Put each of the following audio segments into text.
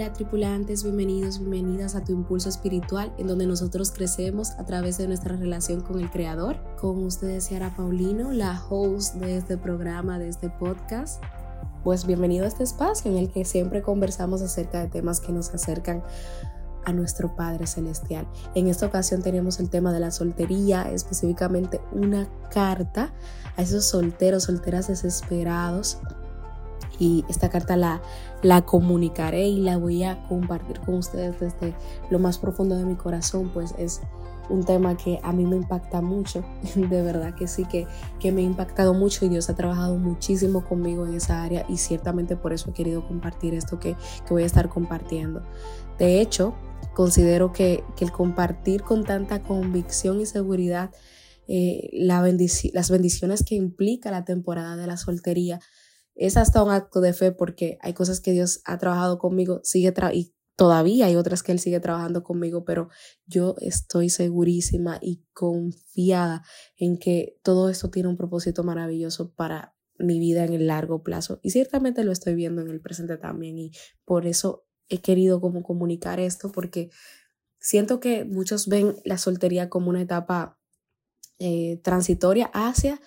Hola tripulantes, bienvenidos, bienvenidas a tu impulso espiritual en donde nosotros crecemos a través de nuestra relación con el Creador. Con ustedes Ciara Paulino, la host de este programa, de este podcast. Pues bienvenido a este espacio en el que siempre conversamos acerca de temas que nos acercan a nuestro Padre Celestial. En esta ocasión tenemos el tema de la soltería, específicamente una carta a esos solteros, solteras desesperados y esta carta la, la comunicaré y la voy a compartir con ustedes desde lo más profundo de mi corazón, pues es un tema que a mí me impacta mucho, de verdad que sí, que, que me ha impactado mucho y Dios ha trabajado muchísimo conmigo en esa área y ciertamente por eso he querido compartir esto que, que voy a estar compartiendo. De hecho, considero que, que el compartir con tanta convicción y seguridad eh, la las bendiciones que implica la temporada de la soltería es hasta un acto de fe porque hay cosas que Dios ha trabajado conmigo, sigue y todavía hay otras que Él sigue trabajando conmigo, pero yo estoy segurísima y confiada en que todo esto tiene un propósito maravilloso para mi vida en el largo plazo. Y ciertamente lo estoy viendo en el presente también y por eso he querido como comunicar esto porque siento que muchos ven la soltería como una etapa eh, transitoria hacia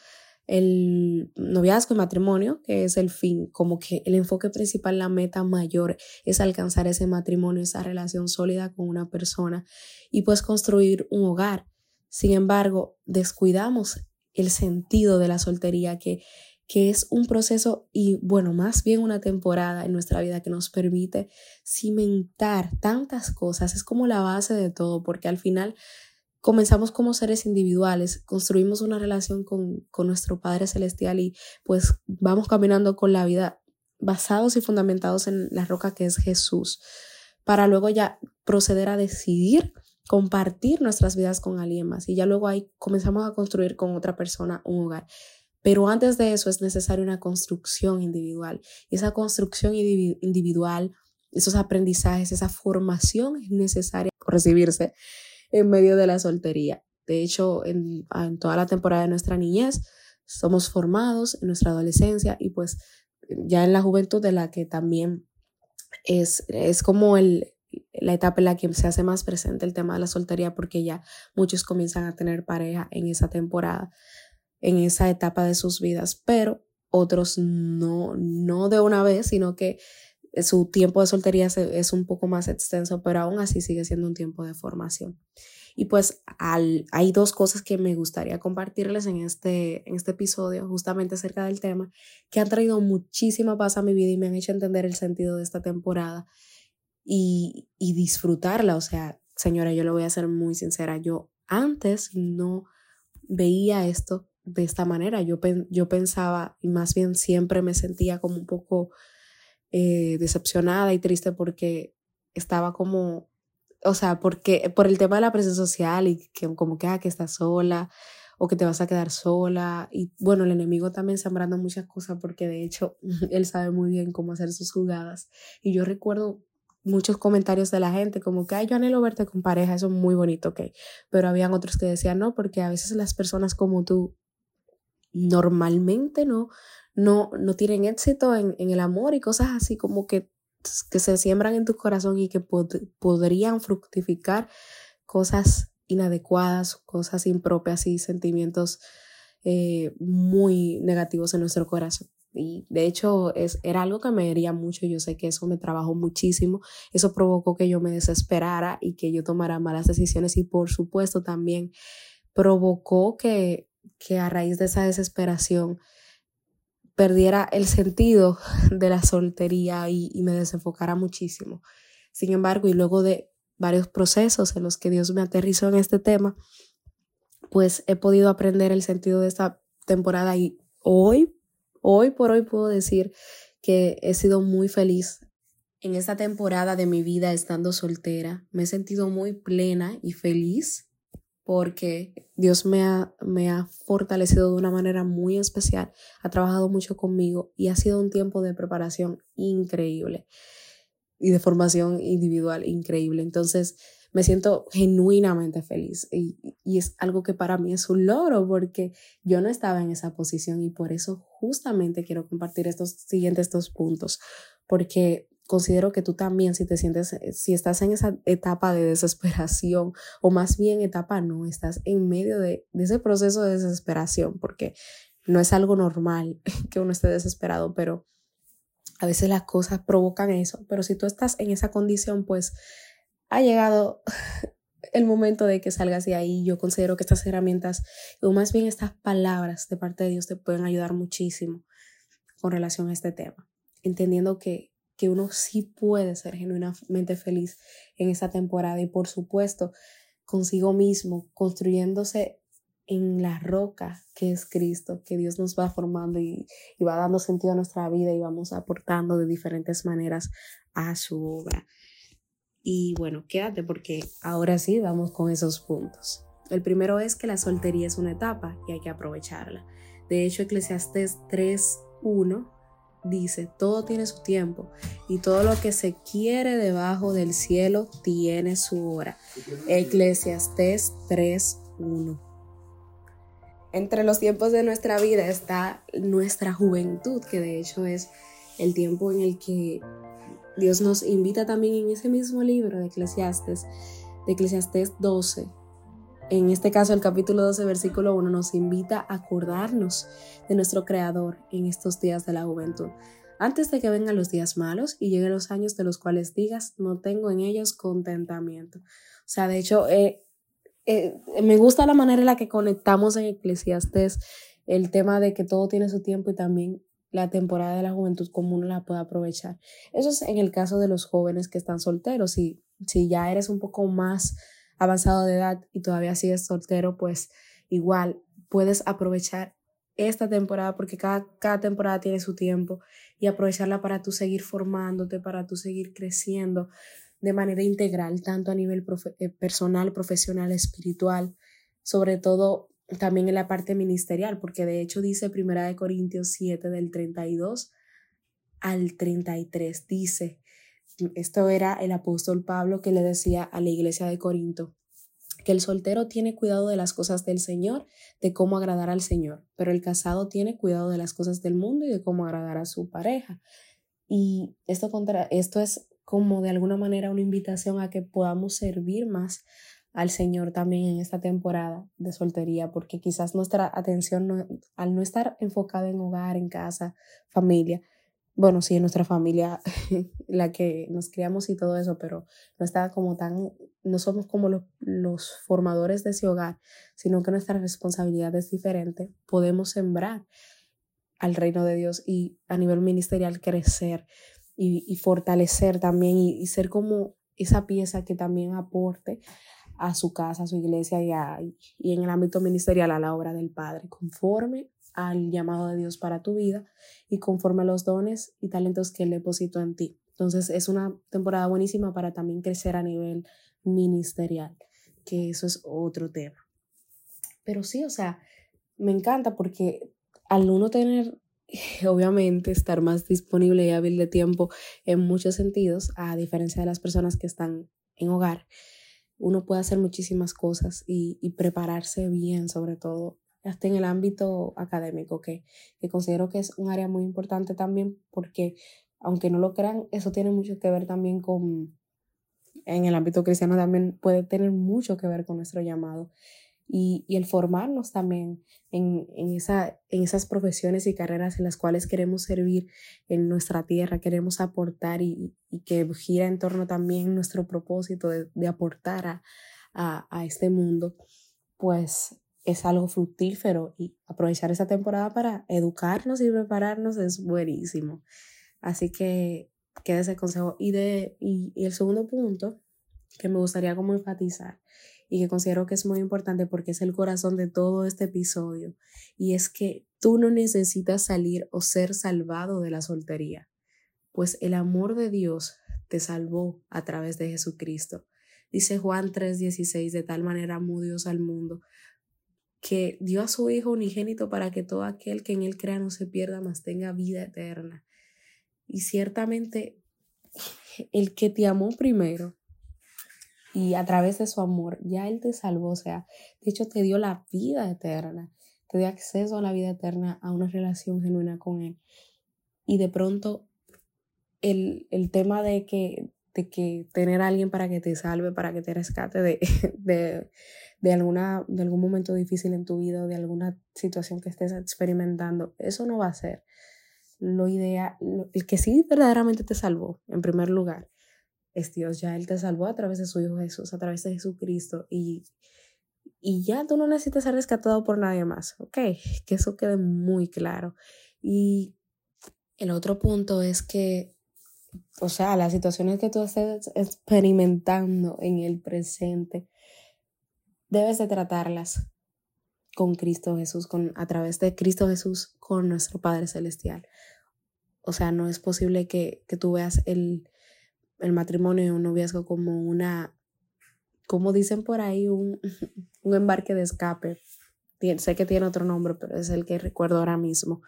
el noviazgo y matrimonio, que es el fin, como que el enfoque principal, la meta mayor es alcanzar ese matrimonio, esa relación sólida con una persona y pues construir un hogar. Sin embargo, descuidamos el sentido de la soltería, que, que es un proceso y bueno, más bien una temporada en nuestra vida que nos permite cimentar tantas cosas, es como la base de todo, porque al final comenzamos como seres individuales, construimos una relación con, nuestro Padre Celestial y pues vamos caminando con la vida basados y fundamentados en la roca que es Jesús, para luego ya proceder a decidir compartir nuestras vidas con alguien más y ya luego ahí comenzamos a construir con otra persona un hogar. Pero antes de eso es necesaria una construcción individual esa construcción individual, esos aprendizajes, esa formación es necesaria recibirse en medio de la soltería. De hecho, en, toda la temporada de nuestra niñez somos formados en nuestra adolescencia y pues ya en la juventud de la que también es, es como el, la etapa en la que se hace más presente el tema de la soltería porque ya muchos comienzan a tener pareja en esa temporada, en esa etapa de sus vidas, pero otros no, no de una vez, sino que su tiempo de soltería es un poco más extenso, pero aún así sigue siendo un tiempo de formación. Y pues hay dos cosas que me gustaría compartirles en este, en este episodio, justamente acerca del tema, que han traído muchísima paz a mi vida y me han hecho entender el sentido de esta temporada y, y disfrutarla. O sea, señora, yo le voy a ser muy sincera, yo antes no veía esto de esta manera. Yo, yo pensaba, y más bien siempre me sentía como un poco eh, decepcionada y triste porque estaba como, o sea, porque por el tema de la presión social y que como que, ah, que estás sola o que te vas a quedar sola. Y bueno, el enemigo también sembrando muchas cosas porque de hecho él sabe muy bien cómo hacer sus jugadas. Y yo recuerdo muchos comentarios de la gente como que, ay, yo anhelo verte con pareja, eso es muy bonito, ok. Pero habían otros que decían, no, porque a veces las personas como tú normalmente no, no, no tienen éxito en, el amor y cosas así como que, que se siembran en tu corazón y que podrían fructificar cosas inadecuadas, cosas impropias y sentimientos eh, muy negativos en nuestro corazón. Y de hecho es, era algo que me hería mucho, yo sé que eso me trabajó muchísimo, eso provocó que yo me desesperara y que yo tomara malas decisiones y por supuesto también provocó que, que a raíz de esa desesperación perdiera el sentido de la soltería y, me desenfocara muchísimo. Sin embargo, y luego de varios procesos en los que Dios me aterrizó en este tema, pues he podido aprender el sentido de esta temporada y hoy, hoy por hoy puedo decir que he sido muy feliz en esta temporada de mi vida estando soltera. Me he sentido muy plena y feliz porque Dios me ha, me ha fortalecido de una manera muy especial, ha trabajado mucho conmigo y ha sido un tiempo de preparación increíble y de formación individual increíble. Entonces me siento genuinamente feliz y, y es algo que para mí es un logro porque yo no estaba en esa posición y por eso justamente quiero compartir estos siguientes dos puntos, porque considero que tú también, si te sientes, eh, si estás en esa etapa de desesperación, o más bien etapa no, estás en medio de, de ese proceso de desesperación, porque no es algo normal que uno esté desesperado, pero a veces las cosas provocan eso. Pero si tú estás en esa condición, pues ha llegado el momento de que salgas de ahí. Yo considero que estas herramientas, o más bien estas palabras de parte de Dios, te pueden ayudar muchísimo con relación a este tema. Entendiendo que, que uno sí puede ser genuinamente feliz en esta temporada y por supuesto consigo mismo, construyéndose en la roca que es Cristo, que Dios nos va formando y, y, va dando sentido a nuestra vida y vamos aportando de diferentes maneras a su obra. Y bueno, quédate porque ahora sí vamos con esos puntos. El primero es que la soltería es una etapa y hay que aprovecharla. De hecho, Eclesiastes 3.1 dice, todo tiene su tiempo y todo lo que se quiere debajo del cielo tiene su hora. Eclesiastes 3.1. Entre los tiempos de nuestra vida está nuestra juventud, que de hecho es el tiempo en el que Dios nos invita también en ese mismo libro de Eclesiastes, de Eclesiastes 12. En este caso, el capítulo 12, versículo 1, nos invita a acordarnos de nuestro Creador en estos días de la juventud. Antes de que vengan los días malos y lleguen los años de los cuales digas, no tengo en ellos contentamiento. O sea, de hecho, eh, eh, me gusta la manera en la que conectamos en Eclesiastes el tema de que todo tiene su tiempo y también la temporada de la juventud como uno la puede aprovechar. Eso es en el caso de los jóvenes que están solteros. y si ya eres un poco más avanzado de edad y todavía sigues soltero, pues igual puedes aprovechar esta temporada porque cada, cada temporada tiene su tiempo y aprovecharla para tú seguir formándote, para tú seguir creciendo, de manera integral, tanto a nivel eh, personal, profesional, espiritual, sobre todo también en la parte ministerial, porque de hecho dice Primera de Corintios 7 del 32 al 33, dice, esto era el apóstol Pablo que le decía a la iglesia de Corinto, que el soltero tiene cuidado de las cosas del Señor, de cómo agradar al Señor, pero el casado tiene cuidado de las cosas del mundo y de cómo agradar a su pareja. Y esto, contra, esto es como de alguna manera una invitación a que podamos servir más al Señor también en esta temporada de soltería, porque quizás nuestra atención al no estar enfocada en hogar, en casa, familia, bueno, sí, en nuestra familia, la que nos criamos y todo eso, pero no está como tan, no somos como los, los formadores de ese hogar, sino que nuestra responsabilidad es diferente. Podemos sembrar al reino de Dios y a nivel ministerial crecer y, fortalecer también y, ser como esa pieza que también aporte a su casa, a su iglesia y, y en el ámbito ministerial a la obra del Padre, conforme al llamado de Dios para tu vida y conforme a los dones y talentos que Él depositó en ti. Entonces es una temporada buenísima para también crecer a nivel ministerial, que eso es otro tema. Pero sí, o sea, me encanta porque al uno tener obviamente estar más disponible y hábil de tiempo en muchos sentidos, a diferencia de las personas que están en hogar, uno puede hacer muchísimas cosas y, prepararse bien, sobre todo hasta en el ámbito académico, que, que considero que es un área muy importante también porque, aunque no lo crean, eso tiene mucho que ver también con, en el ámbito cristiano también puede tener mucho que ver con nuestro llamado y, el formarnos también en, esa, en esas profesiones y carreras en las cuales queremos servir en nuestra tierra, queremos aportar y, que gira en torno también nuestro propósito de, aportar a, a, este mundo, pues es algo fructífero y aprovechar esa temporada para educarnos y prepararnos es buenísimo. Así que queda ese consejo. Y, de, y el segundo punto que me gustaría como enfatizar y que considero que es muy importante porque es el corazón de todo este episodio y es que tú no necesitas salir o ser salvado de la soltería, pues el amor de Dios te salvó a través de Jesucristo. Dice Juan 3:16, de tal manera amó Dios al mundo que dio a su Hijo unigénito para que todo aquel que en él crea no se pierda, mas tenga vida eterna. Y ciertamente el que te amó primero y a través de su amor ya Él te salvó, o sea, de hecho te dio la vida eterna, te dio acceso a la vida eterna, a una relación genuina con Él. Y de pronto el, el tema de que, de que tener a alguien para que te salve, para que te rescate de, de, de, alguna, de algún momento difícil en tu vida de alguna situación que estés experimentando, eso no va a ser lo ideal, el que sí verdaderamente te salvó, en primer lugar, es Dios. Ya Él te salvó a través de su Hijo Jesús, a través de Jesucristo. Y, y ya tú no necesitas ser rescatado por nadie más, ¿ok? Que eso quede muy claro. Y el otro punto es que, o sea, las situaciones que tú estés experimentando en el presente, debes de tratarlas con Cristo Jesús, con, a través de Cristo Jesús, con nuestro Padre Celestial. O sea, no es posible que, que tú veas el, el matrimonio y un noviazgo como una, como dicen por ahí, un, un embarque de escape. sé que tiene otro nombre, pero es el que recuerdo ahora mismo.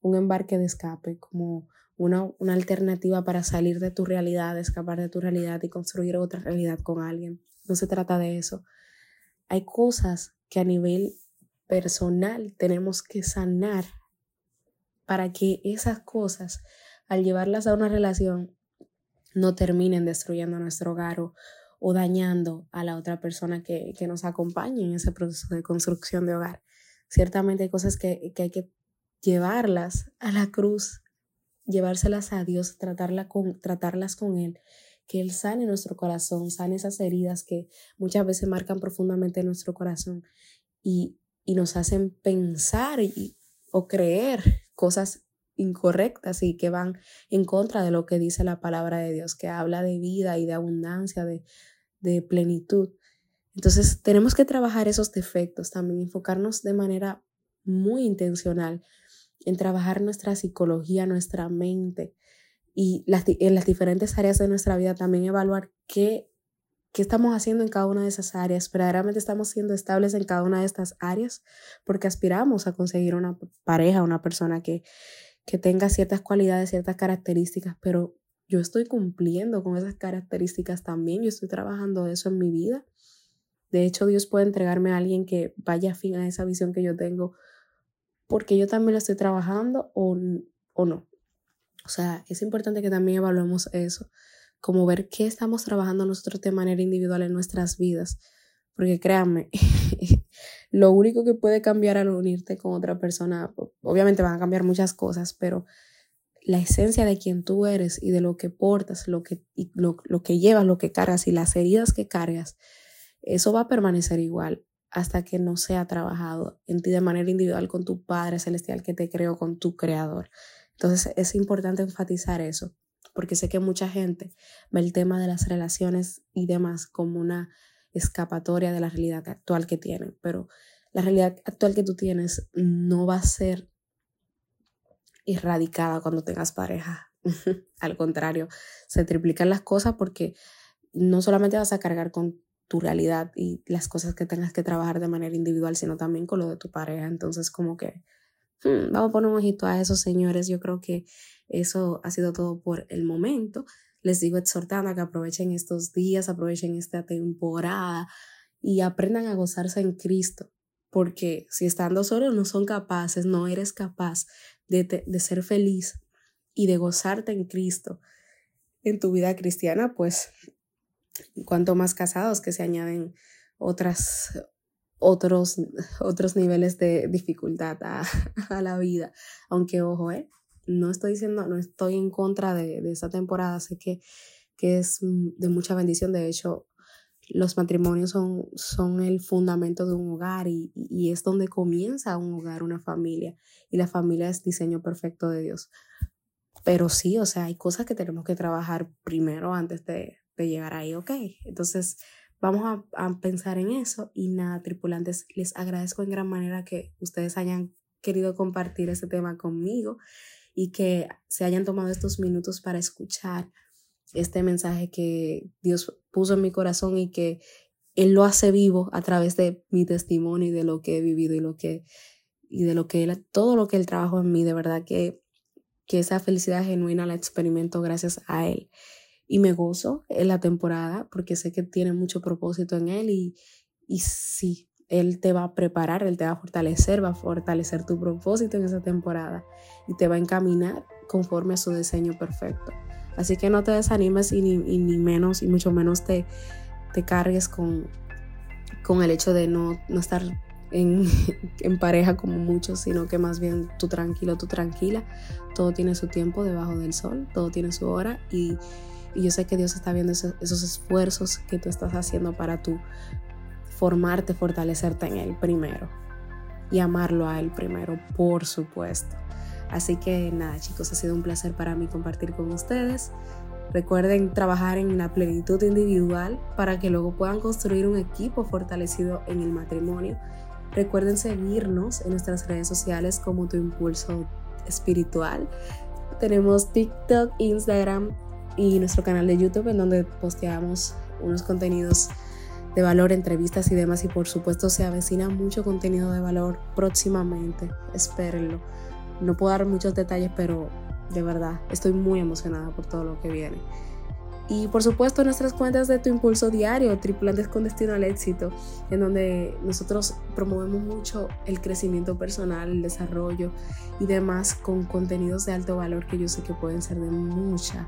Un embarque de escape, como una, una alternativa para salir de tu realidad, escapar de tu realidad y construir otra realidad con alguien. No se trata de eso. Hay cosas que a nivel personal tenemos que sanar para que esas cosas, al llevarlas a una relación, no terminen destruyendo nuestro hogar o, dañando a la otra persona que, nos acompañe en ese proceso de construcción de hogar. Ciertamente hay cosas que, hay que llevarlas a la cruz, llevárselas a Dios, tratarla con, tratarlas con Él, que Él sane nuestro corazón, sane esas heridas que muchas veces marcan profundamente nuestro corazón y, nos hacen pensar o creer cosas incorrectas y que van en contra de lo que dice la palabra de Dios, que habla de vida y de abundancia, de, de plenitud. Entonces tenemos que trabajar esos defectos también, enfocarnos de manera muy intencional en trabajar nuestra psicología, nuestra mente y las, en las diferentes áreas de nuestra vida también evaluar qué, qué estamos haciendo en cada una de esas áreas. Verdaderamente estamos siendo estables en cada una de estas áreas porque aspiramos a conseguir una pareja, una persona que, que tenga ciertas cualidades, ciertas características, pero yo estoy cumpliendo con esas características también, yo estoy trabajando eso en mi vida. De hecho, Dios puede entregarme a alguien que vaya afín a esa visión que yo tengo, porque yo también lo estoy trabajando o, o no. O sea, es importante que también evaluemos eso, como ver qué estamos trabajando nosotros de manera individual en nuestras vidas. Porque créanme, lo único que puede cambiar al unirte con otra persona, obviamente van a cambiar muchas cosas, pero la esencia de quien tú eres y de lo que portas, lo que, lo, lo que llevas, lo que cargas y las heridas que cargas, eso va a permanecer igual hasta que no sea trabajado en ti de manera individual con tu Padre Celestial que te creó, con tu Creador. Entonces es importante enfatizar eso, porque sé que mucha gente ve el tema de las relaciones y demás como una escapatoria de la realidad actual que tienen, pero la realidad actual que tú tienes no va a ser erradicada cuando tengas pareja. Al contrario, se triplican las cosas porque no solamente vas a cargar con tu realidad y las cosas que tengas que trabajar de manera individual, sino también con lo de tu pareja. Entonces, como que hmm, vamos a poner un ojito a esos señores. Yo creo que eso ha sido todo por el momento les digo exhortando a que aprovechen estos días, aprovechen esta temporada y aprendan a gozarse en Cristo. Porque si estando solos no son capaces, no eres capaz de, de ser feliz y de gozarte en Cristo en tu vida cristiana, pues cuanto más casados que se añaden otras, otros, otros niveles de dificultad a, la vida. Aunque ojo, ¿eh? no estoy diciendo, no estoy en contra de, de esta temporada, sé que, que es de mucha bendición, de hecho, los matrimonios son, son el fundamento de un hogar y, y, es donde comienza un hogar, una familia. Y la familia es diseño perfecto de Dios. Pero sí, o sea, hay cosas que tenemos que trabajar primero antes de, de llegar ahí, ¿ok? Entonces, vamos a, a, pensar en eso. Y nada, tripulantes, les agradezco en gran manera que ustedes hayan querido compartir este tema conmigo y que se hayan tomado estos minutos para escuchar este mensaje que Dios puso en mi corazón y que Él lo hace vivo a través de mi testimonio y de lo que he vivido y, lo que, y de lo que él, todo lo que Él trabajó en mí. De verdad que, que esa felicidad genuina la experimento gracias a Él. Y me gozo en la temporada porque sé que tiene mucho propósito en Él y, y sí, él te va a preparar, Él te va a fortalecer, va a fortalecer tu propósito en esa temporada y te va a encaminar conforme a su diseño perfecto. Así que no te desanimes y ni, menos, y mucho menos te, te cargues con, con el hecho de no, no estar en, en, pareja como muchos, sino que más bien tú tranquilo, tú tranquila. Todo tiene su tiempo debajo del sol, todo tiene su hora y, y yo sé que Dios está viendo esos, esos, esfuerzos que tú estás haciendo para tú formarte, fortalecerte en Él primero y amarlo a Él primero, por supuesto. Así que nada chicos, ha sido un placer para mí compartir con ustedes. Recuerden trabajar en la plenitud individual para que luego puedan construir un equipo fortalecido en el matrimonio. Recuerden seguirnos en nuestras redes sociales como Tu Impulso Espiritual. Tenemos TikTok, Instagram y nuestro canal de YouTube en donde posteamos unos contenidos de valor, entrevistas y demás. Y por supuesto se avecina mucho contenido de valor próximamente. Espérenlo. No puedo dar muchos detalles, pero de verdad estoy muy emocionada por todo lo que viene. Y por supuesto nuestras cuentas de Tu Impulso Diario, Tripulantes con Destino al Éxito, en donde nosotros promovemos mucho el crecimiento personal, el desarrollo y demás con contenidos de alto valor que yo sé que pueden ser de mucha,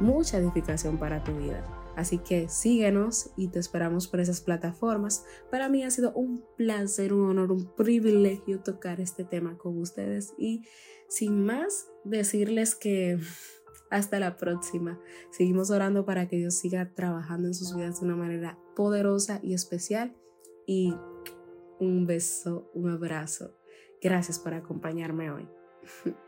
mucha edificación para tu vida. Así que síguenos y te esperamos por esas plataformas. Para mí ha sido un placer, un honor, un privilegio tocar este tema con ustedes y sin más decirles que hasta la próxima. Seguimos orando para que Dios siga trabajando en sus vidas de una manera poderosa y especial. Y un beso, un abrazo. Gracias por acompañarme hoy.